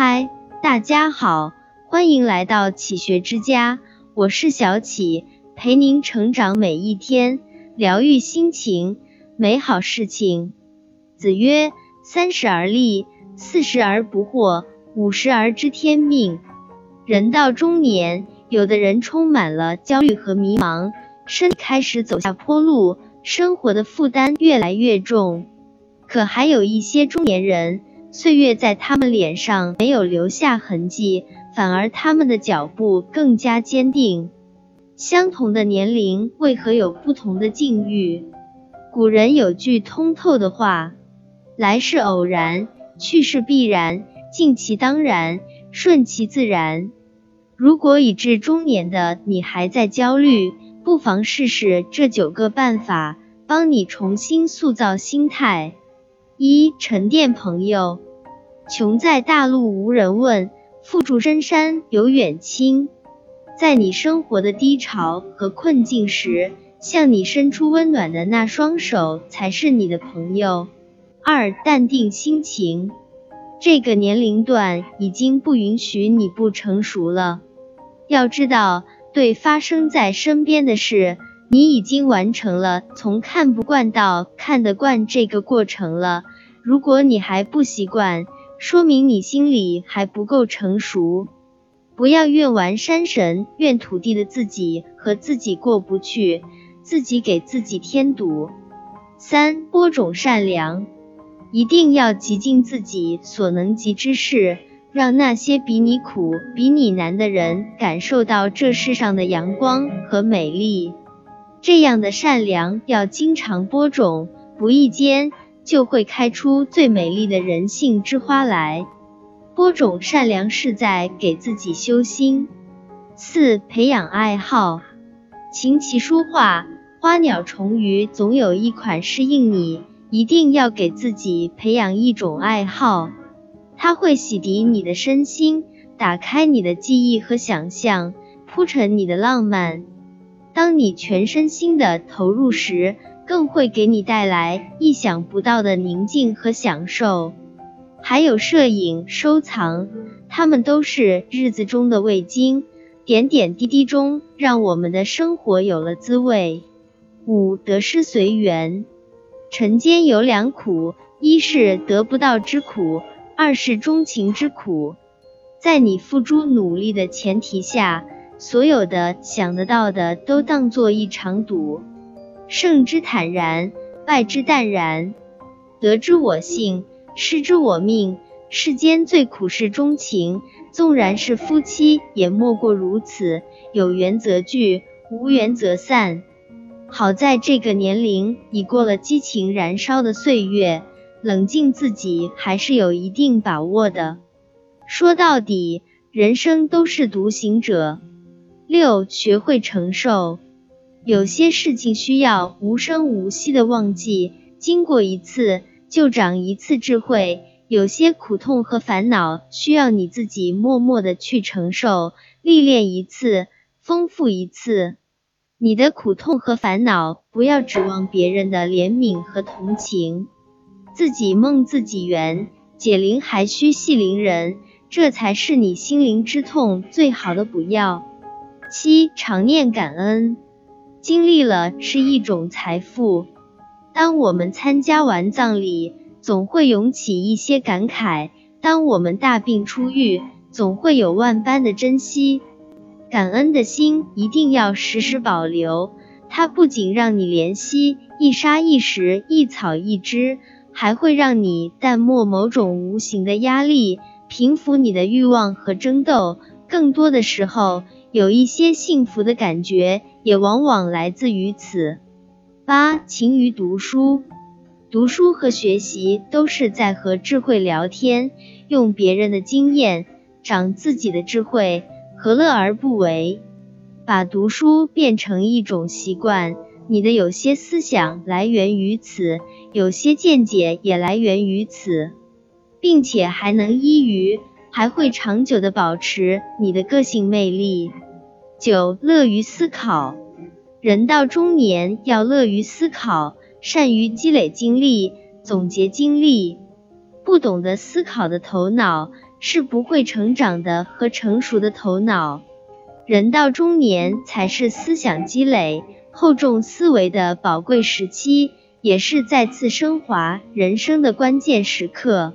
嗨，大家好，欢迎来到启学之家，我是小启，陪您成长每一天，疗愈心情，美好事情。子曰：三十而立，四十而不惑，五十而知天命。人到中年，有的人充满了焦虑和迷茫，身体开始走下坡路，生活的负担越来越重。可还有一些中年人，岁月在他们脸上没有留下痕迹，反而他们的脚步更加坚定。相同的年龄，为何有不同的境遇？古人有句通透的话：“来是偶然，去是必然，尽其当然，顺其自然。”如果已至中年的你还在焦虑，不妨试试这九个办法，帮你重新塑造心态。一沉淀朋友，穷在大陆无人问，富住深山有远亲。在你生活的低潮和困境时，向你伸出温暖的那双手才是你的朋友。二淡定心情，这个年龄段已经不允许你不成熟了。要知道，对发生在身边的事。你已经完成了从看不惯到看得惯这个过程了。如果你还不习惯，说明你心里还不够成熟。不要怨完山神，怨土地的自己和自己过不去，自己给自己添堵。三播种善良，一定要极尽自己所能及之事，让那些比你苦、比你难的人感受到这世上的阳光和美丽。这样的善良要经常播种，不意间就会开出最美丽的人性之花来。播种善良是在给自己修心。四、培养爱好，琴棋书画、花鸟虫鱼，总有一款适应你。一定要给自己培养一种爱好，它会洗涤你的身心，打开你的记忆和想象，铺陈你的浪漫。当你全身心的投入时，更会给你带来意想不到的宁静和享受。还有摄影、收藏，它们都是日子中的味精，点点滴滴中让我们的生活有了滋味。五得失随缘，尘间有两苦，一是得不到之苦，二是钟情之苦。在你付诸努力的前提下。所有的想得到的都当做一场赌，胜之坦然，败之淡然。得之我幸，失之我命。世间最苦是钟情，纵然是夫妻，也莫过如此。有缘则聚，无缘则散。好在这个年龄已过了激情燃烧的岁月，冷静自己还是有一定把握的。说到底，人生都是独行者。六，学会承受，有些事情需要无声无息的忘记，经过一次就长一次智慧；有些苦痛和烦恼需要你自己默默的去承受，历练一次，丰富一次。你的苦痛和烦恼，不要指望别人的怜悯和同情，自己梦自己圆，解铃还需系铃人，这才是你心灵之痛最好的补药。七常念感恩，经历了是一种财富。当我们参加完葬礼，总会涌起一些感慨；当我们大病初愈，总会有万般的珍惜。感恩的心一定要时时保留，它不仅让你怜惜一沙一石、一草一枝，还会让你淡漠某种无形的压力，平复你的欲望和争斗。更多的时候，有一些幸福的感觉，也往往来自于此。八，勤于读书，读书和学习都是在和智慧聊天，用别人的经验长自己的智慧，何乐而不为？把读书变成一种习惯，你的有些思想来源于此，有些见解也来源于此，并且还能依于。还会长久的保持你的个性魅力。九，乐于思考。人到中年要乐于思考，善于积累经历，总结经历。不懂得思考的头脑，是不会成长的和成熟的头脑。人到中年才是思想积累、厚重思维的宝贵时期，也是再次升华人生的关键时刻。